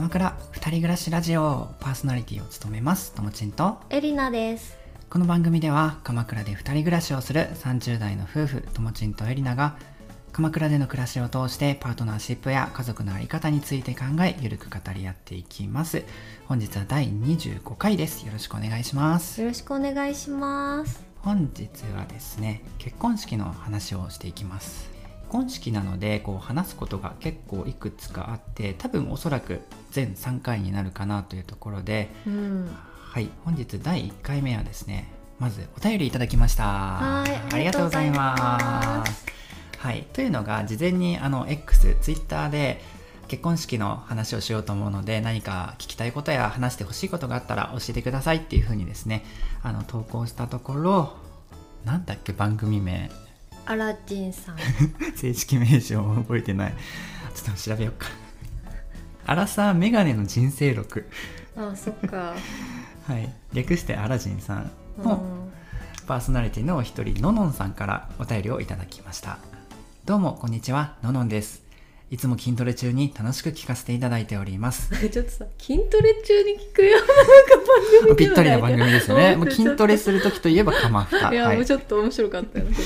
鎌倉二人暮らしラジオパーソナリティを務めます。ともちんと。エリナです。この番組では鎌倉で二人暮らしをする30代の夫婦ともちんとエリナが鎌倉での暮らしを通してパートナーシップや家族の在り方について考えゆるく語り合っていきます。本日は第25回です。よろしくお願いします。よろしくお願いします。本日はですね結婚式の話をしていきます。結婚式なのでこう話すことが結構いくつかあって多分おそらく全3回になるかなというところでうん。はい本日第1回目はですねまずお便りいただきました。はいありがとうございます。はいというのが事前にあの X ツイッターで結婚式の話をしようと思うので何か聞きたいことや話してほしいことがあったら教えてくださいっていうふうにですねあの投稿したところなんだっけ番組名アラジンさん。正式名称を覚えてない。ちょっと調べようか。アラサーメガネの人生録。あそっか。はい。略してアラジンさん。うん。のパーソナリティのお一人ののんさんからお便りをいただきました。どうもこんにちは。ののんですいつも筋トレ中に楽しく聞かせていただいております。ちょっとさ筋トレ中に聞くよなんか番組ぴったりな番組ですよね。う んもう筋トレする時といえば鎌蓋いや、はい。もうちょっと面白かったよね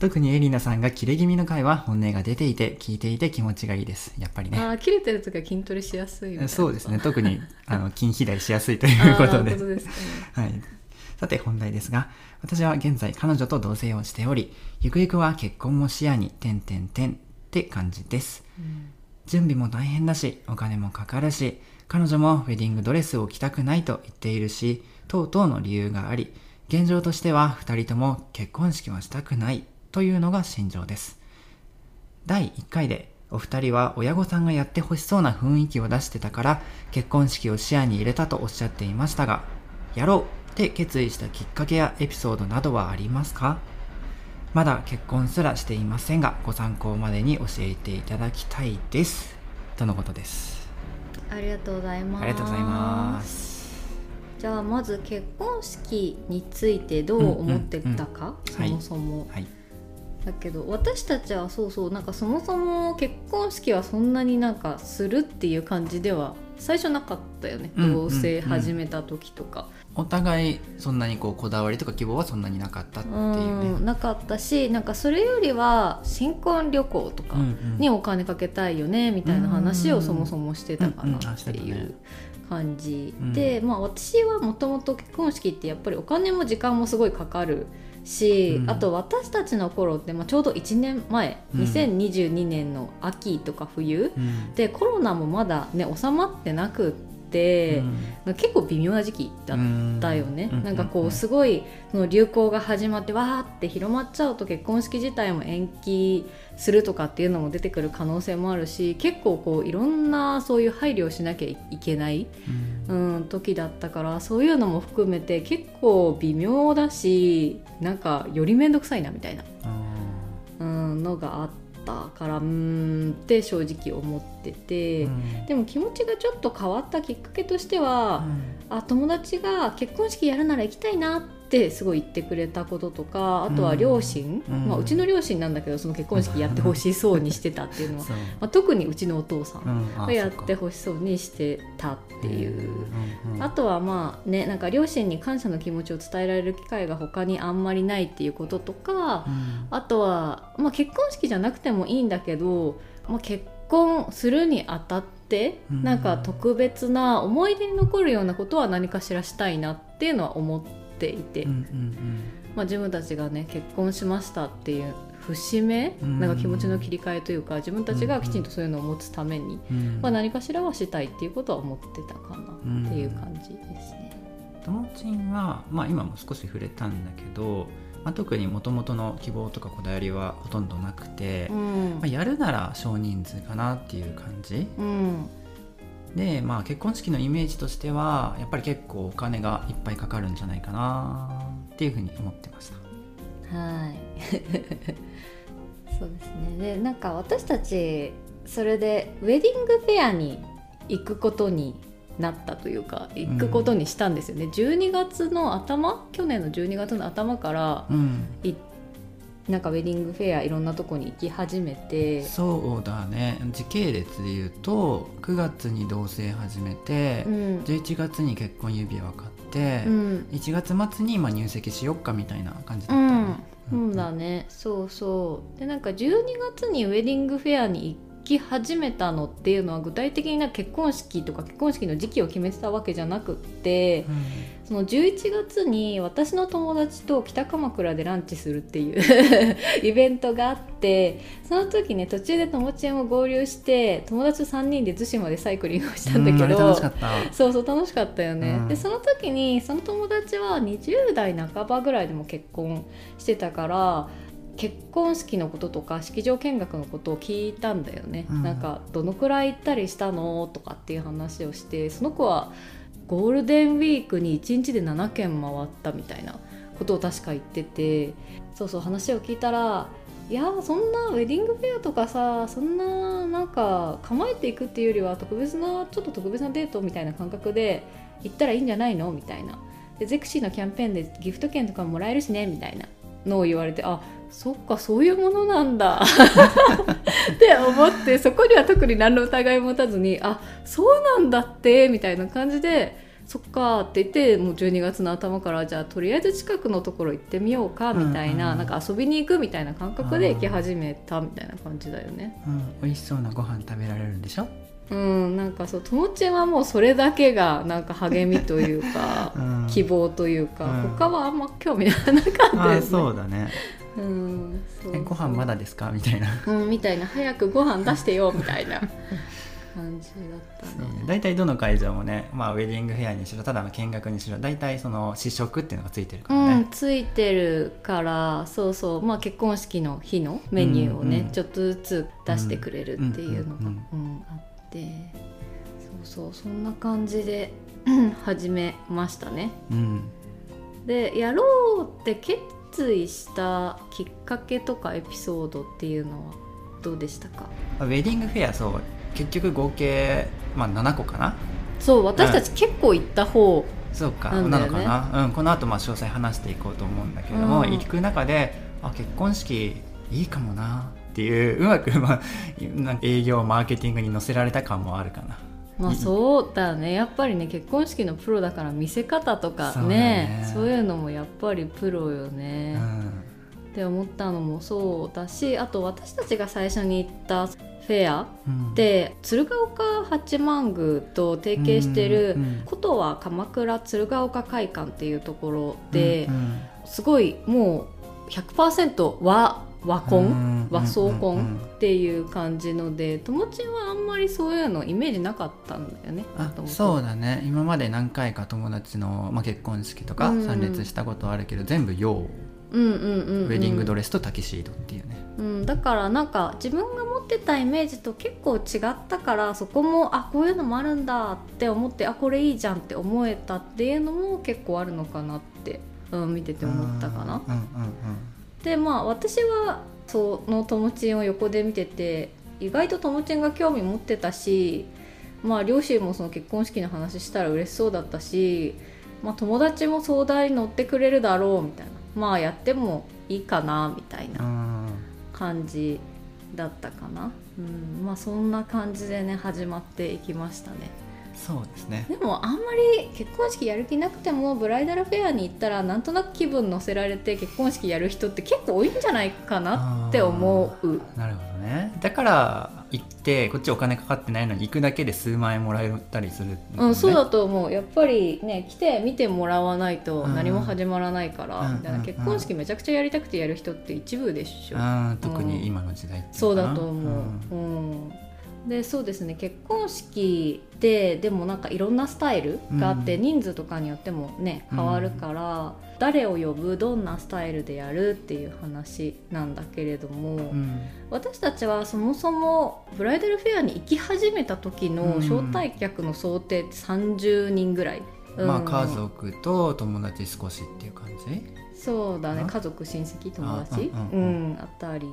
特にエリナさんがキレ気味の回は本音が出ていて聞いていて気持ちがいいです。やっぱりね。あー切れてる時は筋トレしやすいそうですね。特にあの筋肥大しやすいということで。ことですかね。はい。さて本題ですが、私は現在彼女と同棲をしており、ゆくゆくは結婚も視野に、点々点って感じです。準備も大変だし、お金もかかるし、彼女もウェディングドレスを着たくないと言っているし、等々の理由があり、現状としては二人とも結婚式はしたくないというのが心情です。第1回でお二人は親御さんがやってほしそうな雰囲気を出してたから結婚式を視野に入れたとおっしゃっていましたがやろうって決意したきっかけやエピソードなどはありますか？まだ結婚すらしていませんがご参考までに教えていただきたいです。とのことです？ありがとうございます。ありがとうございます。じゃあまず結婚式についてどう思ってたか、うんうんうんそもそも、はい。だけど私たちはそうそうなんかそもそも結婚式はそんなになんかするっていう感じでは最初なかったよね、同棲始めた時とか、お互いそんなにこうこだわりとか希望はそんなになかったっていうね。うんなかったしなんかそれよりは新婚旅行とかにお金かけたいよねみたいな話をそもそもしてたかなっていう感じうんで、まあ私はもともと結婚式ってやっぱりお金も時間もすごいかかるし、うん。あと私たちの頃って、まあ、ちょうど1年前、うん。2022年の秋とか冬うん。でコロナもまだね収まってなくって、結構微妙な時期だったよね、うん。なんかこうすごいその流行が始まってわーって広まっちゃうと結婚式自体も延期するとかっていうのも出てくる可能性もあるし結構こういろんなそういう配慮をしなきゃいけない、うん。うん、時だったからそういうのも含めて結構微妙だしなんかより面倒くさいなみたいな、あうん、のがあったからうーんって正直思ってて。ーうんでも気持ちがちょっと変わったきっかけとしては、あ友達が結婚式やるなら行きたいなってすごい言ってくれたこととかあとは両親、うん。まあ、うちの両親なんだけどその結婚式やってほしそうにしてたっていうのは、まあ、特にうちのお父さんがやってほしそうにしてたっていう。うん。うん。あとはまあねなんか両親に感謝の気持ちを伝えられる機会が他にあんまりないっていうこととか、うん。あとは、まあ、結婚式じゃなくてもいいんだけど、まあ、結婚するにあたって、うん。なんか特別な思い出に残るようなことは何かしらしたいなっていうのは思っていて、うんうんまあ、自分たちがね結婚しましたっていう節目、うん。なんか気持ちの切り替えというか自分たちがきちんとそういうのを持つために、うん。まあ、何かしらはしたいっていうことは思ってたかなっていう感じですね。ともちんは、まあ、今も少し触れたんだけど、まあ、特にもともとの希望とかこだわりはほとんどなくて、うん。まあ、やるなら少人数かなっていう感じ。うんで、まあ、結婚式のイメージとしてはやっぱり結構お金がいっぱいかかるんじゃないかなっていうふうに思ってました。はい。そうですね。でなんか私たちそれでウェディングフェアに行くことになったというか行くことにしたんですよね、12月の頭去年の12月の頭からうん。行っなんかウェディングフェアいろんなとこに行き始めて。そうだね。時系列で言うと9月に同棲始めて、うん。11月に結婚指輪買って、うん。1月末にまあ入籍しよっかみたいな感じだったようん。ね、そうだね。そうそう。でなんか12月にウェディングフェアに行き始めたのっていうのは具体的にな結婚式とか結婚式の時期を決めてたわけじゃなくってうんその11月に私の友達と北鎌倉でランチするっていう イベントがあってその時ね途中で友達も合流して友達と3人で逗子までサイクリングをしたんだけうんあれど楽しかった。そうそう楽しかったよね、うん。でその時にその友達は20代半ばぐらいでも結婚してたから結婚式のこととか式場見学のことを聞いたんだよね、うん。なんかどのくらい行ったりしたのとかっていう話をしてその子はゴールデンウィークに1日で7軒回ったみたいなことを確か言っててそうそう話を聞いたらいやそんなウェディングフェアとかさそんななんか構えていくっていうよりは特別なちょっと特別なデートみたいな感覚で行ったらいいんじゃないのみたいな。でゼクシーのキャンペーンでギフト券とかももらえるしねみたいなのを言われてあそっかそういうものなんだ。って思ってそこには特に何の疑いも持たずにあそうなんだってみたいな感じでそっかって言ってもう12月の頭からじゃあとりあえず近くのところ行ってみようかみたいな,、うんうんなんか遊びに行くみたいな感覚で行き始めたみたいな感じだよね。うん、美味しそうなご飯食べられるんでしょ、うん、なんかそうともちんはもうそれだけがなんか励みというか うん、希望というか、うん。他はあんま興味なかったですあね。そうだねうん、そうえご飯まだですか？みたいな。うん、みたいな。早くご飯出してよみたいな。感じだったね。大体どの会場もね、まあ、ウェディングフェアにしろただの見学にしろ大体その試食っていうのがついてるかうん、らね、ついてるからそうそう、まあ、結婚式の日のメニューをね、うんうんちょっとずつ出してくれるっていうのが、ううんんあって。そうそう。そんな感じでうん 始めましたね。うん。でやろうって決意したきっかけとかエピソードっていうのはどうでしたか？ウェディングフェアそう結局合計、まあ、7個かな？そう私たち結構行った方、そうかなだよね。なんのかな、うん、この後まあ詳細話していこうと思うんだけれども、うん。行く中であ結婚式いいかもなっていううまく、まあ、なんか営業マーケティングに乗せられた感もあるかなまあそうだね。やっぱりね結婚式のプロだから見せ方とかそうだね。ねそういうのもやっぱりプロようね、ん。って思ったのもそうだしあと私たちが最初に行ったフェアうん。で鶴岡八幡宮と提携してるうんうんことは鎌倉鶴岡会館っていうところで、うんうん。すごいもう100%和和婚、うん和装うんうん。婚っていう感じので友達はあんまりそういうのイメージなかったんだよねあそうだね。今まで何回か友達の、まあ、結婚式とかうん。参列したことはあるけど、全部洋。ウうんうんうん、うん、ェディングドレスとタキシードっていうね、うん、だからなんか自分が持ってたイメージと結構違ったからそこもあこういうのもあるんだって思ってあこれいいじゃんって思えたっていうのも結構あるのかなって、うん、見てて思ったかな。うんうんでまあ私はそのともちんを横で見てて意外とともちんが興味持ってたしまあ両親もその結婚式の話したら嬉しそうだったし、まあ、友達も相談に乗ってくれるだろうみたいな。まあやってもいいかなみたいな感じだったかな、うん、まあそんな感じでね始まっていきましたねそうですね。でもあんまり結婚式やる気なくてもブライダルフェアに行ったらなんとなく気分乗せられて結婚式やる人って結構多いんじゃないかなって思う。なるほどね。だから行ってこっちお金かかってないのに行くだけで数万円もらえたりするのね、うん、そうだと思う。やっぱりね来て見てもらわないと何も始まらないから、うんみたいな。うん。結婚式めちゃくちゃやりたくてやる人って一部でしょ、うん特に今の時代っていそうだと思う、うんでそうですね結婚式ででもなんかいろんなスタイルがあって、うん。人数とかによってもね変わるから、誰を呼ぶどんなスタイルでやるっていう話なんだけれども、うん。私たちはそもそもブライダルフェアに行き始めた時のうん。招待客の想定って30人ぐらい、まあうん家族と友達少しっていう感じ？そうだねあ。家族親戚友達？あううんうん。んあったり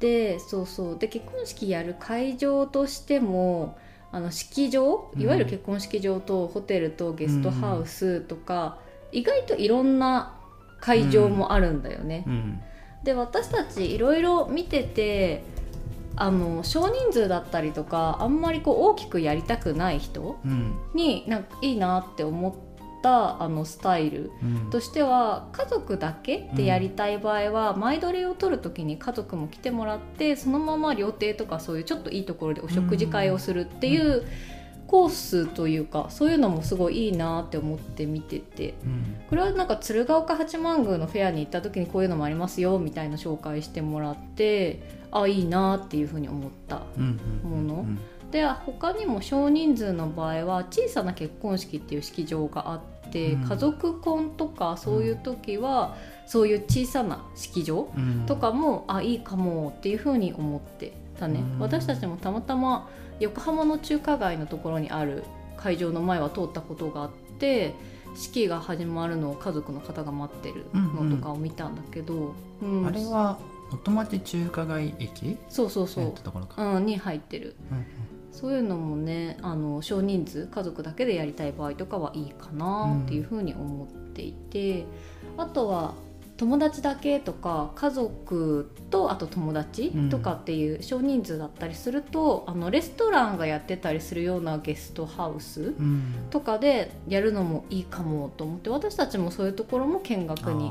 でそうそう。で結婚式やる会場としてもあの式場うん。いわゆる結婚式場とホテルとゲストハウスとか、意外といろんな会場もあるんだよね。うん。で私たちいろいろ見ててあの少人数だったりとかあんまりこう大きくやりたくない人うん。になんかいいなって思ったあのスタイルうん。としては家族だけでやりたい場合は、前撮りを取る時に家族も来てもらってそのまま料亭とかそういうちょっといいところでお食事会をするっていうコースというかそういうのもすごいいいなって思って見てて。うん。これはなんか鶴岡八幡宮のフェアに行った時にこういうのもありますよみたいな紹介してもらってあいいなっていうふうに思ったうんうんものうんで他にも少人数の場合は小さな結婚式っていう式場があって、うん。家族婚とかそういう時は、そういう小さな式場うん。とかも、あいいかもっていうふうに思ってたね、うん。私たちもたまたま横浜の中華街のところにある会場の前は通ったことがあって式が始まるのを家族の方が待ってるのとかを見たんだけど、うん。あれは元町中華街駅？そうそうそう。やったところか、うん、に入ってる。うんそういうのもねあの少人数家族だけでやりたい場合とかはいいかなっていうふうに思っていて、あとは友達だけとか家族とあと友達うん。とかっていう少人数だったりすると、あのレストランがやってたりするようなゲストハウスうん。とかでやるのもいいかもと思って私たちもそういうところも見学に、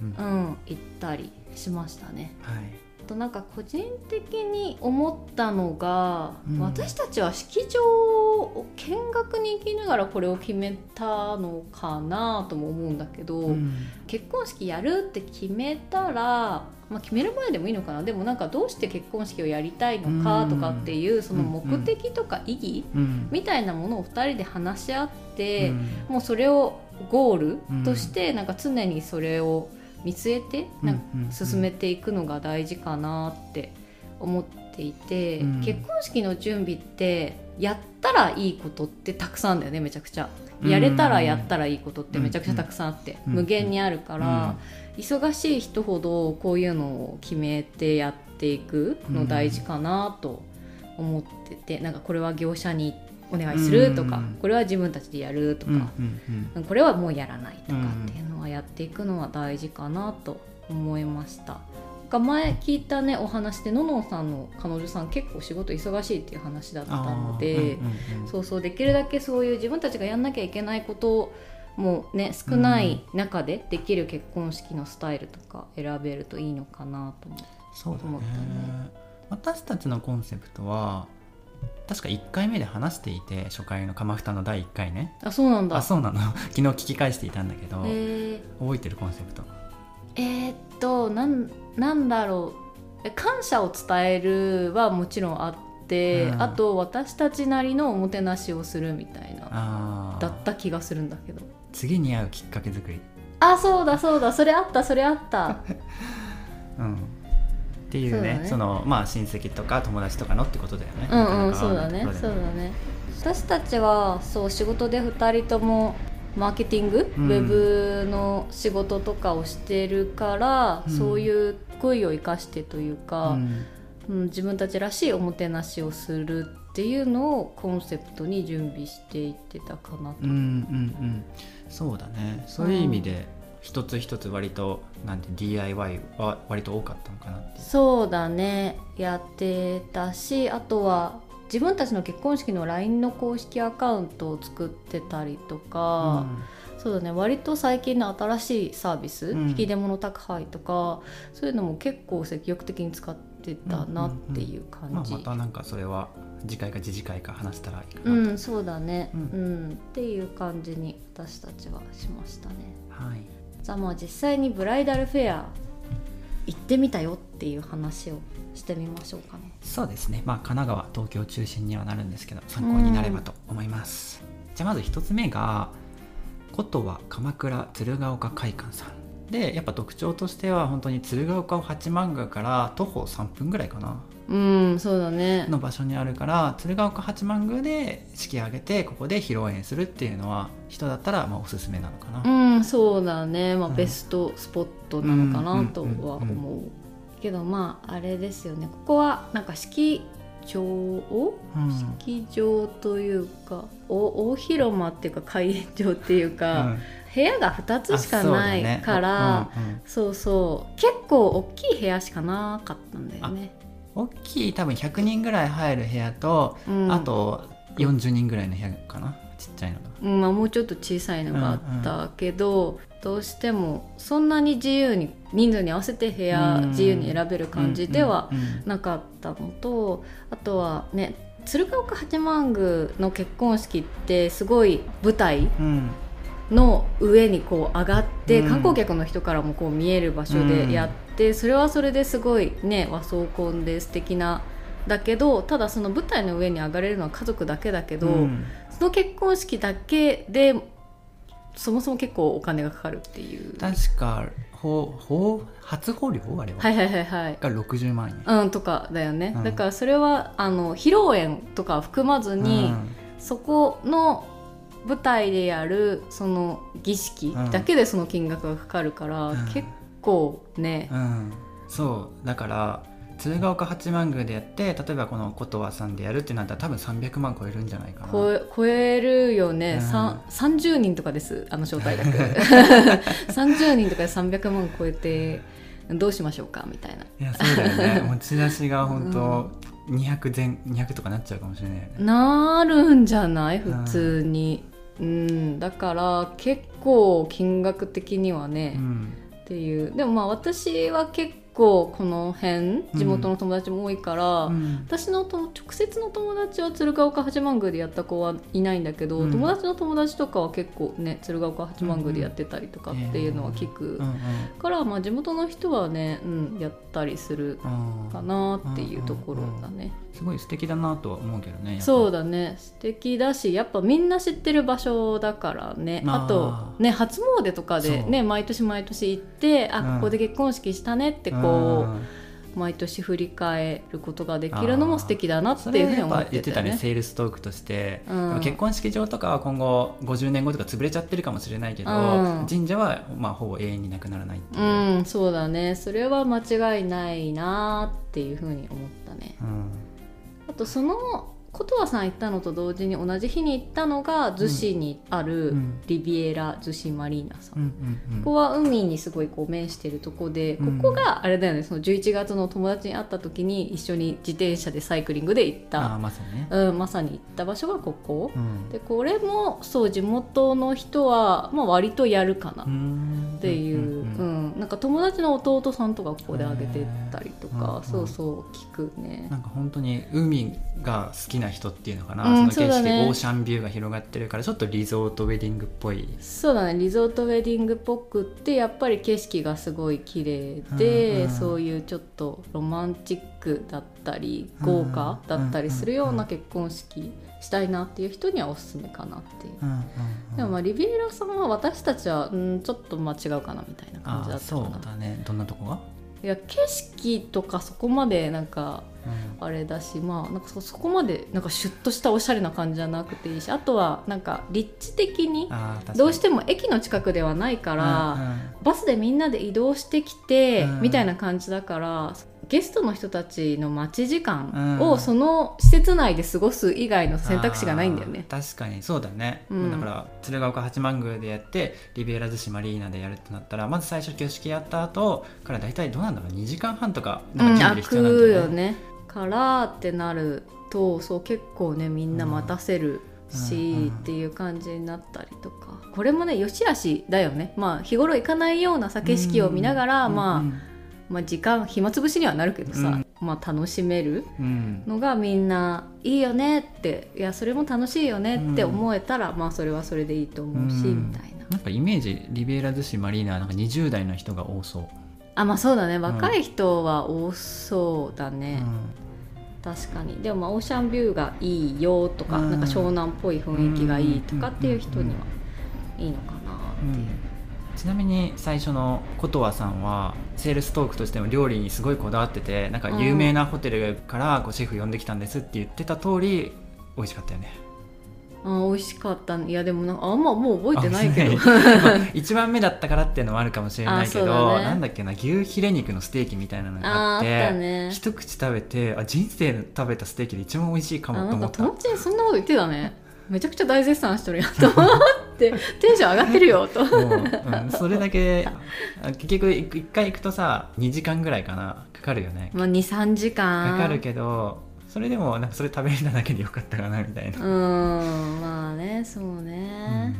うんうん。うん、行ったりしましたね。はい。あとなんか個人的に思ったのが、うん。私たちは式場を見学に行きながらこれを決めたのかなとも思うんだけど、うん。結婚式やるって決めたら、まあ、決める前でもいいのかな。でもなんかどうして結婚式をやりたいのかとかっていうその目的とか意義うん。みたいなものを2人で話し合って、うん。もうそれをゴールとしてなんか常にそれを見据えてなんか進めていくのが大事かなって思っていて、うん。結婚式の準備ってやったらいいことってたくさんだよねめちゃくちゃ。うん。やれたらやったらいいことってめちゃくちゃたくさんあって、うん。無限にあるから、忙しい人ほどこういうのを決めてやっていくの大事かなと思ってて、なんかこれは業者にお願いするとか、うん。これは自分たちでやるとか、これはもうやらないとかっていうのはやっていくのは大事かなと思いました。が前聞いたねお話でののんさんの彼女さん結構仕事忙しいっていう話だったので、うんうんうんそうそうできるだけそういう自分たちがやんなきゃいけないこともね少ない中でできる結婚式のスタイルとか選べるといいのかなと思う。そうだね思ったね。私たちのコンセプトは確か1回目で話していて初回の鎌蓋の第1回ね。あそうなんだ。あそうなの。昨日聞き返していたんだけど、えー。覚えてるコンセプト。えーっとなんなんだろう。え感謝を伝えるはもちろんあって、うん。あと私たちなりのおもてなしをするみたいなだった気がするんだけど。次に会うきっかけ作り。あそうだそうだ。それあったそれあった。うんっていうねね。そのまあ親戚とか友達とかのってことだよね。うんうんそうだねそうだね。私たちはそう仕事で2人ともマーケティング、うん。ウェブの仕事とかをしてるから、うん。そういう恋を生かしてというか、うん。うん、自分たちらしいおもてなしをするっていうのをコンセプトに準備していってたかなと。うんうんうん。そうだね。そういう意味で一つ一つ割となんて DIY は割と多かったのかなそうだね。やってたしあとは自分たちの結婚式の LINE の公式アカウントを作ってたりとか、そうだね。割と最近の新しいサービス、うん。引き出物宅配とかそういうのも結構積極的に使ってたなっていうまあ、感じ。またなんかそれは次回か次次回か話したらいいかうなと、ん、そうだね、ううんん。っていう感じに私たちはしましたね。はいじゃあまあ実際にブライダルフェア行ってみたよっていう話をしてみましょうかね。そうですね。まあ神奈川東京中心にはなるんですけど参考になればと思います、じゃあまず一つ目がことは鎌倉鶴岡会館さんでやっぱ特徴としては本当に鶴岡八幡宮から徒歩3分ぐらいかな。うんそうだね。の場所にあるから鶴岡八幡宮で式挙げてここで披露宴するっていうのは人だったらまあおすすめなのかな、うんそうだね、まあうん。ベストスポットなのかなとはうんうんうん。思うけどまああれですよね。ここはなんか式場をうん。式場というかお大広間っていうか会場っていうか、部屋が2つしかないからそう,、そうそう。結構大きい部屋しかなかったんだよね。大きい多分100人ぐらい入る部屋と、うん、あと40人ぐらいの部屋かなちっちゃいのが、うんまあ、もうちょっと小さいのがあったけど、うんうん、どうしてもそんなに自由に人数に合わせて部屋自由に選べる感じではなかったのとあとはね鶴岡八幡宮の結婚式ってすごい舞台、の上にこう上がって、観光客の人からもこう見える場所でやって、それはそれですごいね和装婚で素敵なだけどただその舞台の上に上がれるのは家族だけだけど、うん、その結婚式だけでそもそも結構お金がかかるっていう。確かほほ初法料あれは。はいはいはいはい。が60万円、うん、とかだよね、うん、だからそれはあの披露宴とか含まずに、うん、そこの舞台でやるその儀式だけでその金額がかかるから、結構ね、そう。だから鶴岡八幡宮でやって例えばこの琴羽さんでやるってなったら多分300万超えるんじゃないかな。超えるよね、うん、30人とかですあの招待額。30人とかで300万超えてどうしましょうかみたいな。いやそうだよね。持ち出しが本当、うん、200前200とかなっちゃうかもしれないなるんじゃない？普通に、うん、うん、だから結構金額的にはね、うん、っていう。でもまあ私は結構この辺地元の友達も多いから、うん、私のと直接の友達は鶴岡八幡宮でやった子はいないんだけど、うん、友達の友達とかは結構ね鶴岡八幡宮でやってたりとかっていうのは聞く、から、まあ、地元の人はね、うん、やったりするかなっていうところだね。すごい素敵だなとは思うけどねそうだね。素敵だしやっぱみんな知ってる場所だからね。あ。とね初詣とかでね毎年毎年行ってあここで結婚式したねってこう、毎年振り返ることができるのも素敵だなっていうふうに思って、ね、言ってたねセールストークとして、うん、結婚式場とかは今後50年後とか潰れちゃってるかもしれないけど、うん、神社はまあほぼ永遠になくならないっていう、うん、そうだね。それは間違いないなっていうふうに思ったね、あとその琴葉さん行ったのと同時に同じ日に行ったのが逗子にあるリビエラ逗子マリーナさん、うんここは海にすごいこう面してるとこで、ここがあれだよねその11月の友達に会った時に一緒に自転車でサイクリングで行った。まさに、ね、うん、まさに行った場所がここ、うん、でこれもそう地元の人は、まあ、割とやるかな。っていう、うんなんか友達の弟さんとかここであげてたりとか、そうそう聞くね。なんか本当に海が好きな人っていうのかな、うん、その景色、ね、オーシャンビューが広がってるからちょっとリゾートウェディングっぽい。そうだねリゾートウェディングっぽくってやっぱり景色がすごい綺麗で、うんうん、そういうちょっとロマンチックだったり豪華だったりするような結婚式したいなっていう人にはおすすめかなっていう。うんうんうん、でもまあリビエラさんは私たちはうんちょっとまあ違うかなみたいな感じだったそうだね。どんなとこが？いや景色とかそこまでなんかあれだし、うん、まあなんかそこまでなんかシュッとしたおしゃれな感じじゃなくていいしあとはなんか立地的にどうしても駅の近くではないから、うんうん、バスでみんなで移動してきて、みたいな感じだからゲストの人たちの待ち時間をその施設内で過ごす以外の選択肢がないんだよね。確かにそうだね、うん、だから鶴岡八幡宮でやってリベラ寿司マリーナでやるってなったらまず最初挙式やった後から大体どうなんだろう？2時間半とかなんか準備必要なんだよね。うん、よねからってなるとそう結構ねみんな待たせる。し、うんうん、っていう感じになったりとか。これもねよしあしだよね。まあ日頃行かないような景色を見ながら、まあまあ、時間暇つぶしにはなるけどさ、うん、まあ、楽しめるのがみんないいよねっていやそれも楽しいよねって思えたら、うん、まあそれはそれでいいと思うし、うん、みたいな。なんかイメージリベーラ寿司マリーナなんか20代の人が多そう。あまあそうだね。若い人は多そうだね、確かに。でもまあオーシャンビューがいいよとか、なんか湘南っぽい雰囲気がいいとかっていう人にはいいのかなっていう。ちなみに最初の琴葉さんはセールストークとしても料理にすごいこだわっててなんか有名なホテルからこうシェフ呼んできたんですって言ってた通り美味しかったよね。あ美味しかったいや。でもなんかあんまもう覚えてないけど、まあ、1番目だったからっていうのもあるかもしれないけど、ね、なんだっけな牛ヒレ肉のステーキみたいなのがあって、ね、一口食べてあ人生で食べたステーキで一番美味しいかもと思った。友達にそんなこと言ってたね。めちゃくちゃ大絶賛してるやんと思っってテンション上がってるよと。もう、うん、それだけあ結局一一回行くとさ2時間ぐらいかなかかるよね。まあ23時間。かかるけどそれでもなんかそれ食べれただけでよかったかなみたいな、うんまあねそうね、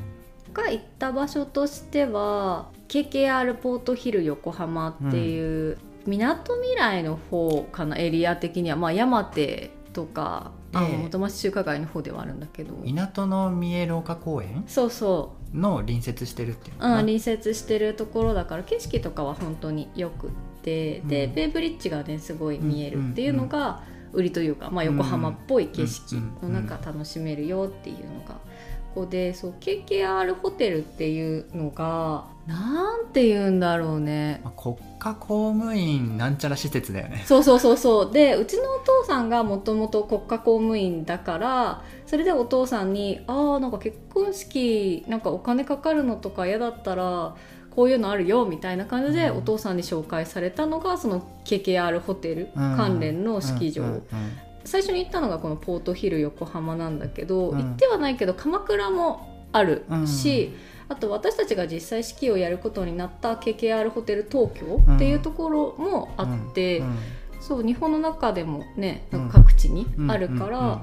が行った場所としては KKR ポートヒル横浜っていうみなとみらいの方かなエリア的には。まあ山手とかあええ。元町中華街の方ではあるんだけど。港の三重廊下公園？そうその隣接してるっていうう、うん、隣接してるところだから景色とかは本当によくって、でうん。ベイブリッジがねすごい見えるっていうのが売りというか、まあ、横浜っぽい景色の中楽しめるよっていうのがここでそう KKR ホテルっていうのがなんて言うんだろうね。まあ国家公務員なんちゃら施設だよね。そうそうそうそう。でうちのお父さんがもともと国家公務員だからそれでお父さんに「ああんか結婚式なんかお金かかるのとか嫌だったらこういうのあるよ」みたいな感じでうん。お父さんに紹介されたのがその KKR ホテルうん関連の式場、最初に行ったのがこのポートヒル横浜なんだけど、うん。行ってはないけど鎌倉もあるうん。し、あと私たちが実際式をやることになった KKR ホテル東京っていうところもあって、うん。そう日本の中でもねうん。各地にうんあるから、うん。費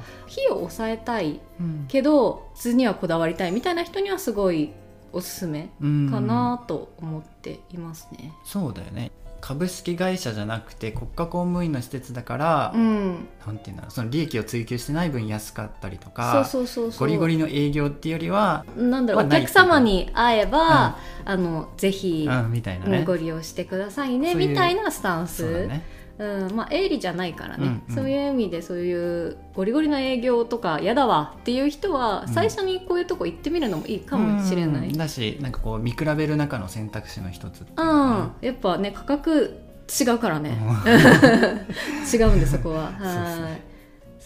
用を抑えたいうん。けど普通にはこだわりたいみたいな人にはすごいおすすめうんかなと思っていますね。そうだよね株式会社じゃなくて国家公務員の施設だから、うん、なんていうんだろうその利益を追求してない分安かったりとかそうそうそうゴリゴリの営業っていうよりは、なんだろう、お客様に会えば、あのぜひ、うん、みたいなうんねご利用してくださいねみたいなスタンス。そうだねうんまあ、営利じゃないからね、うんうん。そういう意味でそういうゴリゴリの営業とか嫌だわっていう人はうん最初にこういうとこ行ってみるのもいいかもしれない、うんだしなんかこう見比べる中の選択肢の一つううんかやっぱね価格違うからね、な 違うんでそこは。はい。ね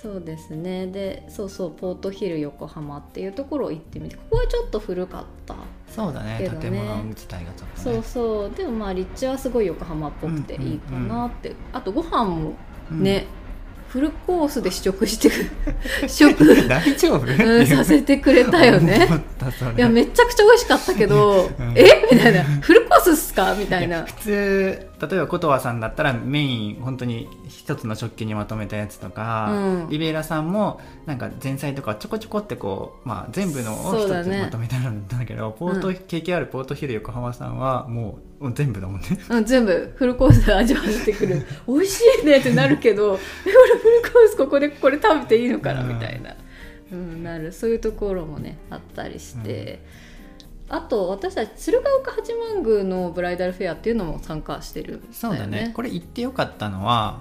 そうですね。でそうそうポートヒル横浜っていうところ行ってみてここはちょっと古かった。そうだね。けどね。建物自体がちょっとそうねそう。でもまあ立地はすごい横浜っぽくていいかなって、あとご飯もね、フルコースで試食してく 食、うん大丈夫、うん、させてくれたよね。いやめちゃくちゃ美味しかったけど、うん。え？みたいな。フルコースっすか？みたいな。普通例えば琴葉さんだったらメイン本当に一つの食器にまとめたやつとか、うん。リベイラさんもなんか前菜とかちょこちょこってこう、まあ、全部のを一そうだね。つまとめたんだけど、ポート、うん KKR ポートヒル横浜さんはもう全部だもんね。うん、全部フルコースで味わってくる。美味しいねってなるけどフルコースここでこれ食べていいのかなうんみたいな、うん、なる。そういうところもねあったりして、あと私たち鶴岡八幡宮のブライダルフェアっていうのも参加してるね。そうだね。これ言ってよかったのは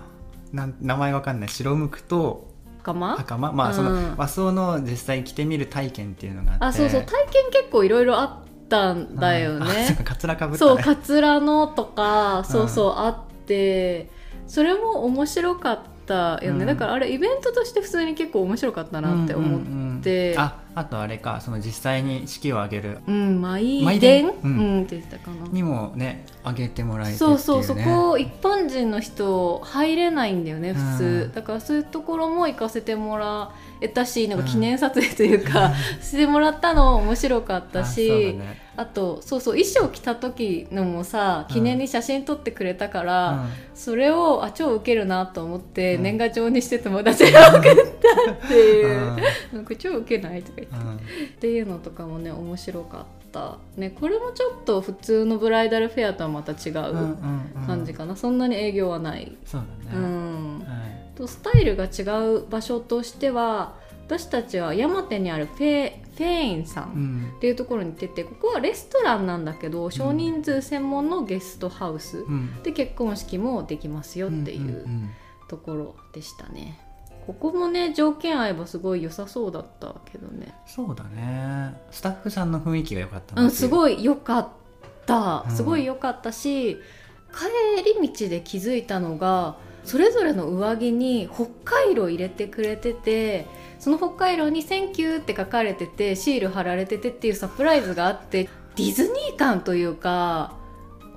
なん名前わかんない。白むくと袴袴まあそのうん和装の実際着てみる体験っていうのがあって。あそうそう体験結構いろいろあったんだようん。あそうねかかつらかぶったそうねカツラのとかそうそうあってそれも面白かったよね、うん。だからあれイベントとして普通に結構面白かったなって思って、うんうんうん。ああとあれかその実際に式を挙げる。うん、舞舞殿殿う、うんんって言ってたかな。にもね挙げてもらえてっていう、ね、そうそうそこ一般人の人入れないんだよね普通、うんだからそういうところも行かせてもらえたしなんか記念撮影というか、してもらったの面白かったあそうしだねあとそうそう衣装着た時のもさ記念に写真撮ってくれたから、それをあ超ウケるなと思って、うん。年賀状にして友達が送ったっていう、うん。なんか超ウケないとか言って。うん。っていうのとかもね面白かったね。これもちょっと普通のブライダルフェアとはまた違うんうんううん。感じかな、そんなに営業はない、そうだうね、ん。はい。とスタイルが違う場所としては私たちは山手にあるフェフェインさうん。んっていうところに行っててここはレストランなんだけど少人数専門のゲストハウスうん。で結婚式もできますよっていうんんところでしたね。ここもね条件合えばすごい良さそうだったけどね。そうだね。スタッフさんの雰囲気が良かった。うん、すごい良かった。うん。すごい良かったし、帰り道で気づいたのがそれぞれの上着にホッカイロ入れてくれててその北海道に「センキュー」って書かれててシール貼られててっていうサプライズがあってディズニー感というか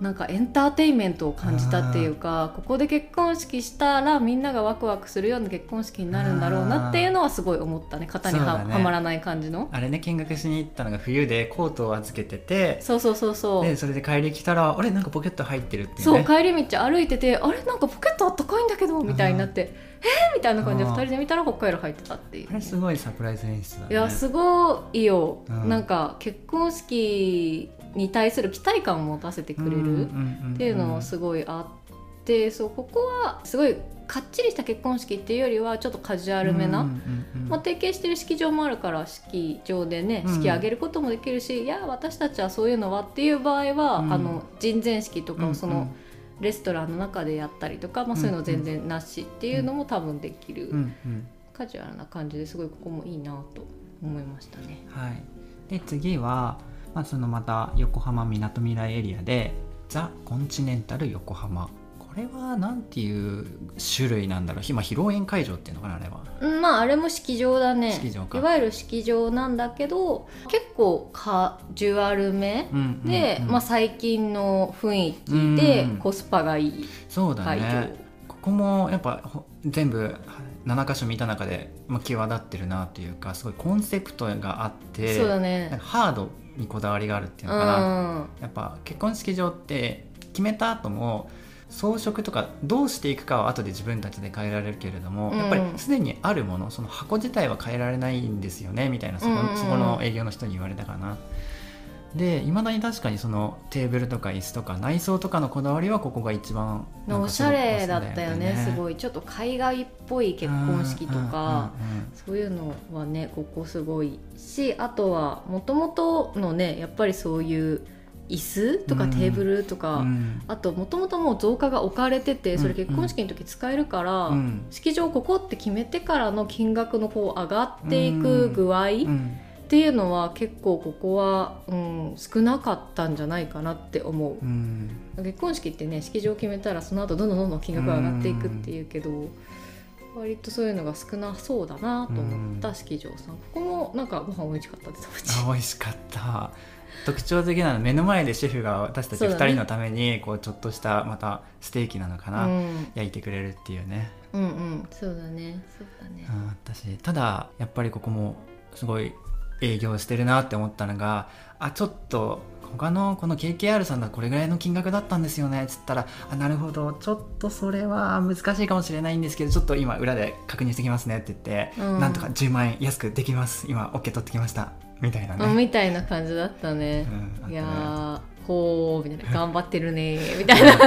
なんかエンターテインメントを感じたっていうかここで結婚式したらみんながワクワクするような結婚式になるんだろうなっていうのはすごい思ったね。型には,、ね。はまらない感じの。あれね見学しに行ったのが冬でコートを預けてて。そうそうそうそう。でそれで帰り来たらあれなんかポケット入ってるっていうそうね帰り道歩いててあれなんかポケットあったかいんだけどみたいになってえー、みたいな感じであー2人で見たら北海道入ってたって。いうあれすごいサプライズ演出だね。いやすごいよ、うん。なんか結婚式に対する期待感を持たせてくれるっていうのはすごいあってそうここはすごいかっちりした結婚式っていうよりはちょっとカジュアルめな、うんうんうんまあ、提携してる式場もあるから式場でねうん。式挙げることもできるし、いや私たちはそういうのはっていう場合は、うん。あの人前式とかをそうんうん。のレストランの中でやったりとか、まあ、そういうの全然なしっていうのも多分できる、うんうん。カジュアルな感じですごいここもいいなと思いましたね。はい、で次は、まあ、そのまた横浜みなとみらいエリアでザ・コンチネンタル横浜。これはなんていう種類なんだろう？今披露宴会場っていうのかなあれは。うんまああれも式場だね。式場か。いわゆる式場なんだけど結構カジュアルめうんうんうん。で、まあ、最近の雰囲気でうん。コスパがいいそうだ会場、ね。ここもやっぱほ全部7箇所見た中で、まあ、際立ってるなというかすごいコンセプトがあってそうだね。かハードにこだわりがあるっていうのかな、やっぱ結婚式場って決めた後も装飾とかどうしていくかは後で自分たちで変えられるけれども、うん。やっぱりすでにあるものその箱自体は変えられないんですよねみたいなそこ,、うんうんうん。そこの営業の人に言われたかな。でいまだに確かにそのテーブルとか椅子とか内装とかのこだわりはここが一番うん、おしゃれだったよね。すいごい。ちょっと海外っぽい結婚式とか、そういうのはねここすごいしあとはもともとのねやっぱりそういう椅子とかうん。テーブルとか、うん。あともともともう造花が置かれててそれうん結婚式の時使えるから、うん。式場ここって決めてからの金額のこう上がっていく具合うんっていうのは結構ここは、うん、少なかったんじゃないかなって思う。う。ん。結婚式ってね式場決めたらその後どんどんどんどん金額が上がっていくっていうけど割とそういうのが少なそうだなと思った式場さん。ここもなんかご飯美味しかったですあ美味しかった。特徴的なのは目の前でシェフが私たち2そうだね。人のためにこうちょっとしたまたステーキなのかな、うん、焼いてくれるっていうね、うんうん。そうだね。そうだね。うん、私。ただやっぱりここもすごい営業してるなって思ったのがあちょっと他のこの KKR さんだとこれぐらいの金額だったんですよねっつったらあなるほどちょっとそれは難しいかもしれないんですけどちょっと今裏で確認してきますねって言って、うん。なんとか10万円安くできます。今 OK 取ってきました。みたいなね、うんみたいな感じだったね。う、んいやほーみたいな。頑張ってるねー。みたいな。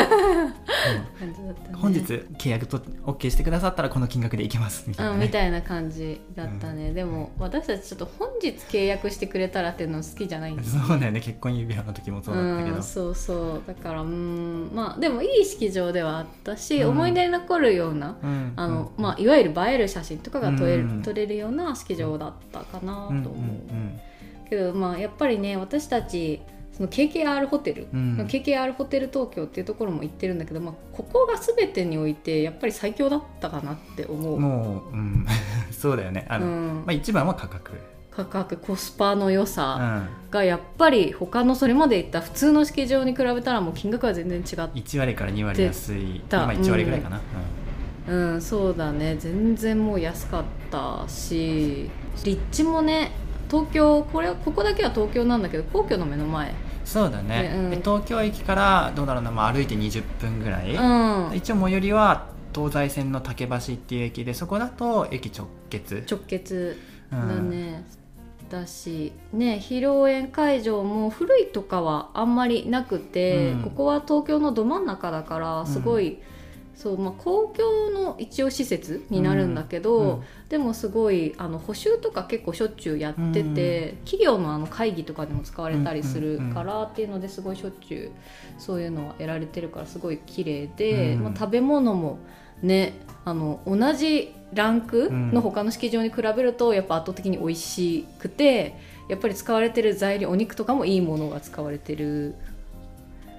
感じだったね。うん本日契約と OK してくださったらこの金額でいきます。みたいな、ね、うん、みたいな感じだったね、でも私たちちょっと本日契約してくれたらっていうの好きじゃないんですそうだよね。結婚指輪の時もそうだったけど、ん、そうそう。だからうんまあでもいい式場ではあったし、うん。思い出に残るようなうん。あの、うん。まあ、いわゆる映える写真とかが撮れる,、うん。撮れるような式場だったかなと思う、うんうん。けどまあやっぱりね私たちその KKR ホテル、うん。KKR ホテル東京っていうところも行ってるんだけど、まあ、ここが全てにおいてやっぱり最強だったかなって思う。う。んもう、うん、そうだよね。あの、うん。まあ、一番は価格、価格コスパの良うさん、がやっぱり他のそれまで行った普通の式場に比べたらもう金額は全然違って。1割から2割安い。た。今1割ぐらいかな、うんそうだね。全然もう安かったし立地もね東京これここだけは東京なんだけど皇居の目の前そうだね、ねうん。で東京駅からどうだろうな、まあ、歩いて20分ぐらい、うん。一応最寄りは東西線の竹橋っていう駅でそこだと駅直結。直結だうん。ね、だしね披露宴会場も古いとかはあんまりなくて、うん。ここは東京のど真ん中だからすごい、そうまあ、公共の一応施設になるんだけど、うんでもすごいあの補修とか結構しょっちゅうやってて、企業のあの会議とかでも使われたりするからっていうのですごいしょっちゅうそういうのは得られてるからすごい綺麗で、うんまあ、食べ物もねあの同じランクの他の式場に比べるとやっぱ圧倒的に美味しくてやっぱり使われてる材料お肉とかもいいものが使われてる、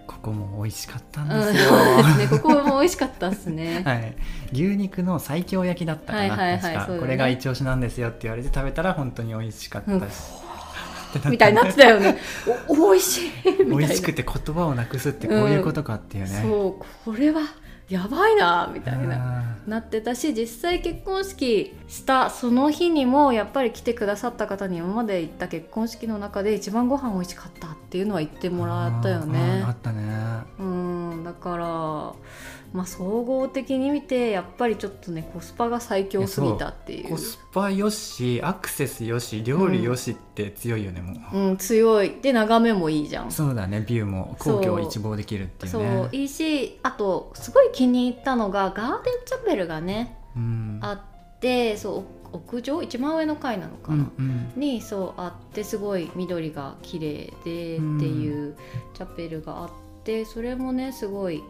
ここも美味しかったんうん。ですよ、ね、ここも美味しかったですね。はい、牛肉の最強焼きだったかな、はいはいね。これが一押しなんですよって言われて食べたら本当に美味しかったし、たみたいになってたよね。お美味しい。みたいな。美味しくて言葉をなくすってこういうことかっていうね、そうこれはやばいなみたいなななってたし実際結婚式したその日にもやっぱり来てくださった方に今まで行った結婚式の中で一番ご飯美味しかったっていうのは言ってもらったよね。あったね。うんだからまあ総合的に見てやっぱりちょっとねコスパが最強すぎたっていう。コスパよしアクセスよし料理よしって強いよね、もう。うん、強い。で眺めもいいじゃん。そうだねビューも皇居を一望できるっていうそうねいいしあとすごい気に入ったのがガーデンチャペルがねうん。あってそう屋上？一番上の階なのかな、うんうん。にそうあってすごい緑が綺麗でっていうチャペルがあってそれもねすごい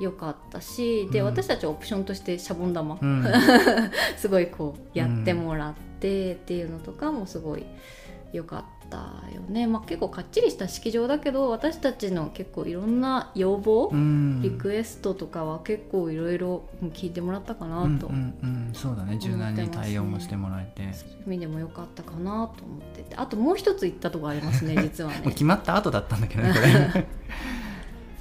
良かったしで、うん。私たちはオプションとしてシャボン玉、うん。すごいこうやってもらってっていうのとかもすごい良かったよね、まあ、結構かっちりした式場だけど私たちの結構いろんな要望、うん。リクエストとかは結構いろいろ聞いてもらったかなと、うんうんうん、そうだね。柔軟に対応もしてもらえて、そういう意味でも良かったかなと思ってて。あともう一つ行ったとこありますね実はね。決まった後だったんだけどねこれ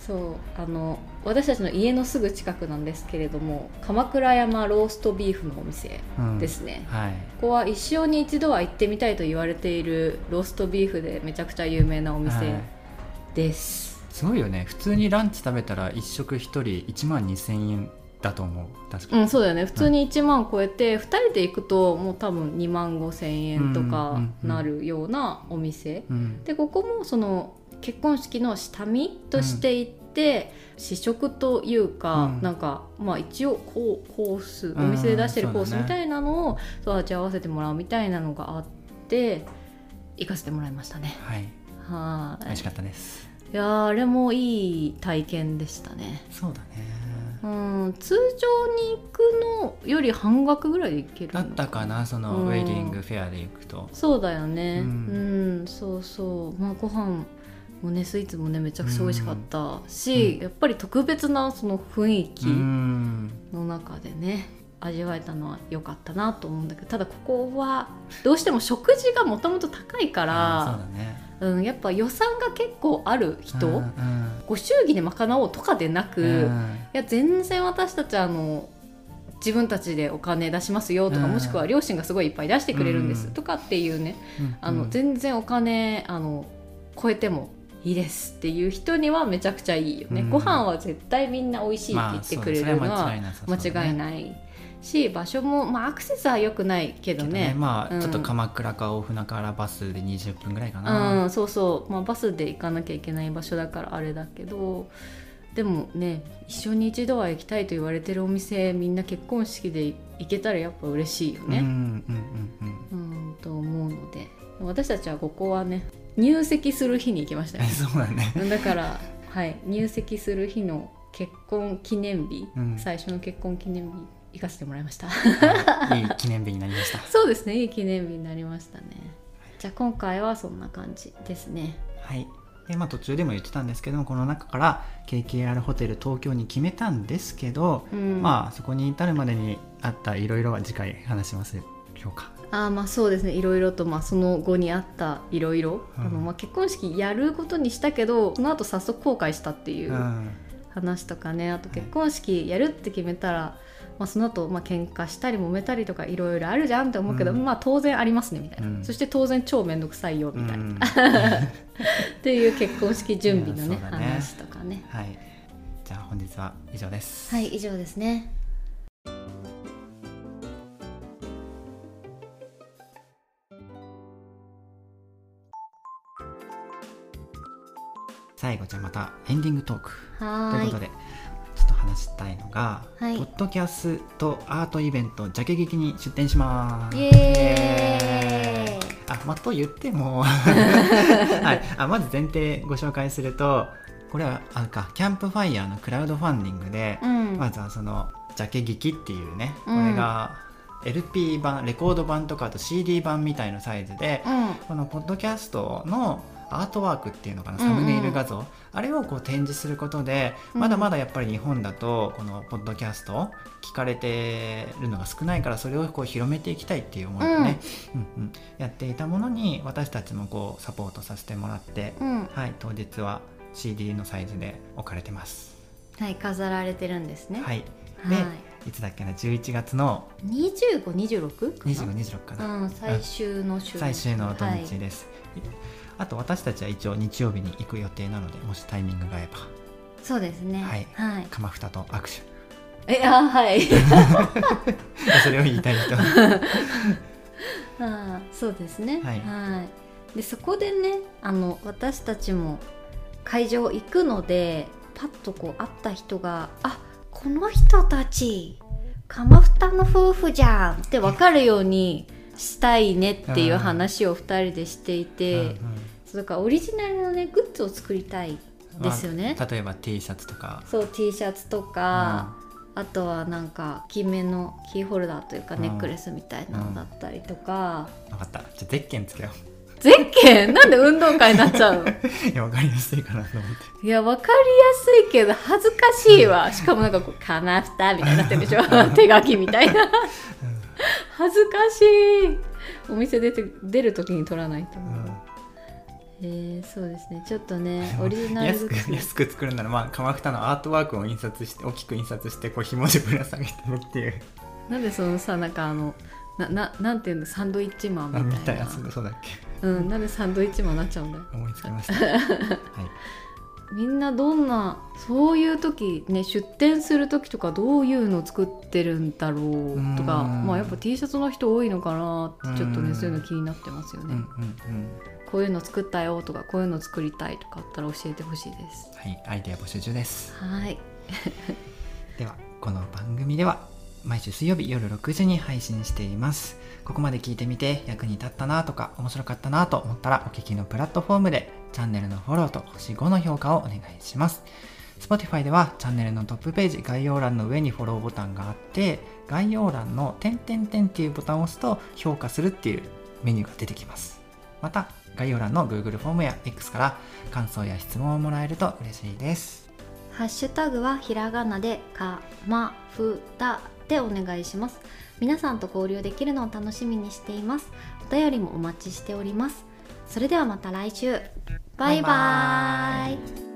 そうあの私たちの家のすぐ近くなんですけれども鎌倉山ローストビーフのお店うん。ですね、はい。ここは一生に一度は行ってみたいと言われているローストビーフでめちゃくちゃ有名なおはい。店です、すごいよね。普通にランチ食べたら一食一人1万2000円だと思う。確かに、うん、そうだよね。普通に1万超えて、2人で行くともう多分2万5千円とかなるようなお店、うん。でここもその結婚式の下見として行って、試食というか、うん。なんかまあ一応こうコースうん。お店で出してるコースみたいなのをそう味合わせてもらうみたいなのがあって行かせてもらいましたね。はい。はい。美味しかったです。いやーあれもいい体験でしたね。そうだね。うん通常に行くのより半額ぐらいで行けるのだったかなそのうん。ウェディングフェアで行くと。そうだよね。ううんん、そうそう。まあご飯もねスイーツもねめちゃくちゃ美味しかったし、うん。やっぱり特別なその雰囲気うん。の中でね味わえたのは良かったなと思うんだけどただここはどうしても食事がもともと高いかあらそうだね。うん、やっぱ予算が結構ある人、ご祝儀で賄おうとかでなく、いうん。や全然私たちあの自分たちでお金出しますよとか、うん。もしくは両親がすごいいっぱい出してくれるんです、うんとかっていうねうん。あの、うん。全然お金あの超えてもいいですっていう人にはめちゃくちゃいいよね、うん。ご飯は絶対みんな美味しいって言ってくれるのは間違いないし場所も、まあ、アクセスは良くないけどね。ねまあ、うん。ちょっと鎌倉か大船からバスで20分ぐらいかうな、ん、そうそう、まあ、バスで行かなきゃいけない場所だからあれだけどでもね一生に一度は行きたいと言われてるお店みんな結婚式で行けたらやっぱ嬉しいようん、うんね、うんうん。うん、と思うので。私たちはここはね入籍する日に行きましたよ そうだね。だから、はい、入籍する日の結婚記念日、うん。最初の結婚記念日行かせてもらいました。はい。いい記念日になりました。そうですねいい記念日になりましたね。じゃあ今回はそんな感じですね。はい。でまあ途中でも言ってたんですけどもこの中から KKR ホテル東京に決めたんですけど、うん。まあそこに至るまでにあったいろいろは次回話しますでしょうかあーまあそうですね。いろいろとまあその後にあったいろいろうん。あのまあ結婚式やることにしたけどその後早速後悔したっていううん。話とかね。あと結婚式やるって決めたら、まあ、その後まあ喧嘩したり揉めたりとかいろいろあるじゃんって思うけど、うん。まあ当然ありますねみたいな、うん。そして当然超面倒くさいよみたいな、うん。っていう結婚式準備のねね。話とかね。はい。じゃあ本日は以上です。はい以上ですね最後じゃあまたエンディングトーク。とい。いうことでちょっと話したいのが、はい。ポッドキャストアートイベントジャケ劇に出展します。イエーイ。あまあと言っても、はい、あまず前提ご紹介するとこれはあれかキャンプファイヤーのクラウドファンディングで、うん。まずはそのジャケ劇っていうねこうん。れが LP 版レコード版とかあと CD 版みたいなサイズで、うん。このポッドキャストのアートワークっていうのかなサムネイル画像、あれをこう展示することでまだまだやっぱり日本だとこのポッドキャスト聞かれてるのが少ないからそれをこう広めていきたいっていう思いでね、うん。うんやっていたものに私たちもこうサポートさせてもらって、うん。はい、当日は CD のサイズで置かれてます。はい飾られてるんですね。はい、はい。でいつだっけな11月の2526 2526かな、うん最終の週最終の土はい日です、あと私たちは一応日曜日に行く予定なのでもしタイミングが合えば。そうですね。はい。はい。鎌二と握手。えあはい。それを言いたい人 あーそうですね。はい。でそこでねあの私たちも会場行くのでパッとこう会った人が「あこの人たち鎌二の夫婦じゃん」って分かるようにしたいねっていう話を2人でしていて、うんうんだからオリジナルのねグッズを作りたいですよね。まあ例えば T シャツとか。そう T シャツとか、あとはなんか大きめのキーホルダーというかうん。ネックレスみたいなのだったりとか、分かった。じゃあゼッケンつけよゼッケン？なんで運動会になっちゃうの？う いや分かりやすいかなと思って。いやわかりやすいけど恥ずかしいわ。しかもなんかこう「かなふた」みたいになってるでしょ？手書きみたいな。恥ずかしい。お店出て出る時に取らないと、うんえー、そうですね。ちょっとね オリジナル安く 安く作るならまあ鎌二のアートワークを印刷して大きく印刷してこう紐でぶら下げてるっていう。なんでそのさなんかあのなななんていうのサンドイッチマンあみみたいな。たいなそうそうだっけ。うん、なんでサンドイッチマンになっちゃうんだよ。思いつきました。はいみんなどんなそういう時ね出店する時とかどういうの作ってるんだろうとかうん。まあやっぱ T シャツの人多いのかなってちょっとうんねそういうの気になってますよね、こういうの作ったよとかこういうの作りたいとかあったら教えてほしいです。はいアイデア募集中です。はい。ではこの番組では毎週水曜日夜6時に配信しています。ここまで聞いてみて役に立ったなとか面白かったなと思ったらお聞きのプラットフォームでチャンネルのフォローと星5の評価をお願いします。Spotify ではチャンネルのトップページ概要欄の上にフォローボタンがあって概要欄の点々点っていうボタンを押すと評価するっていうメニューが出てきます。また概要欄の Google フォームや X から感想や質問をもらえると嬉しいです。ハッシュタグはひらがなでかまふたでお願いします。皆さんと交流できるのを楽しみにしています。お便りもお待ちしております。それではまた来週。バイババイバイ。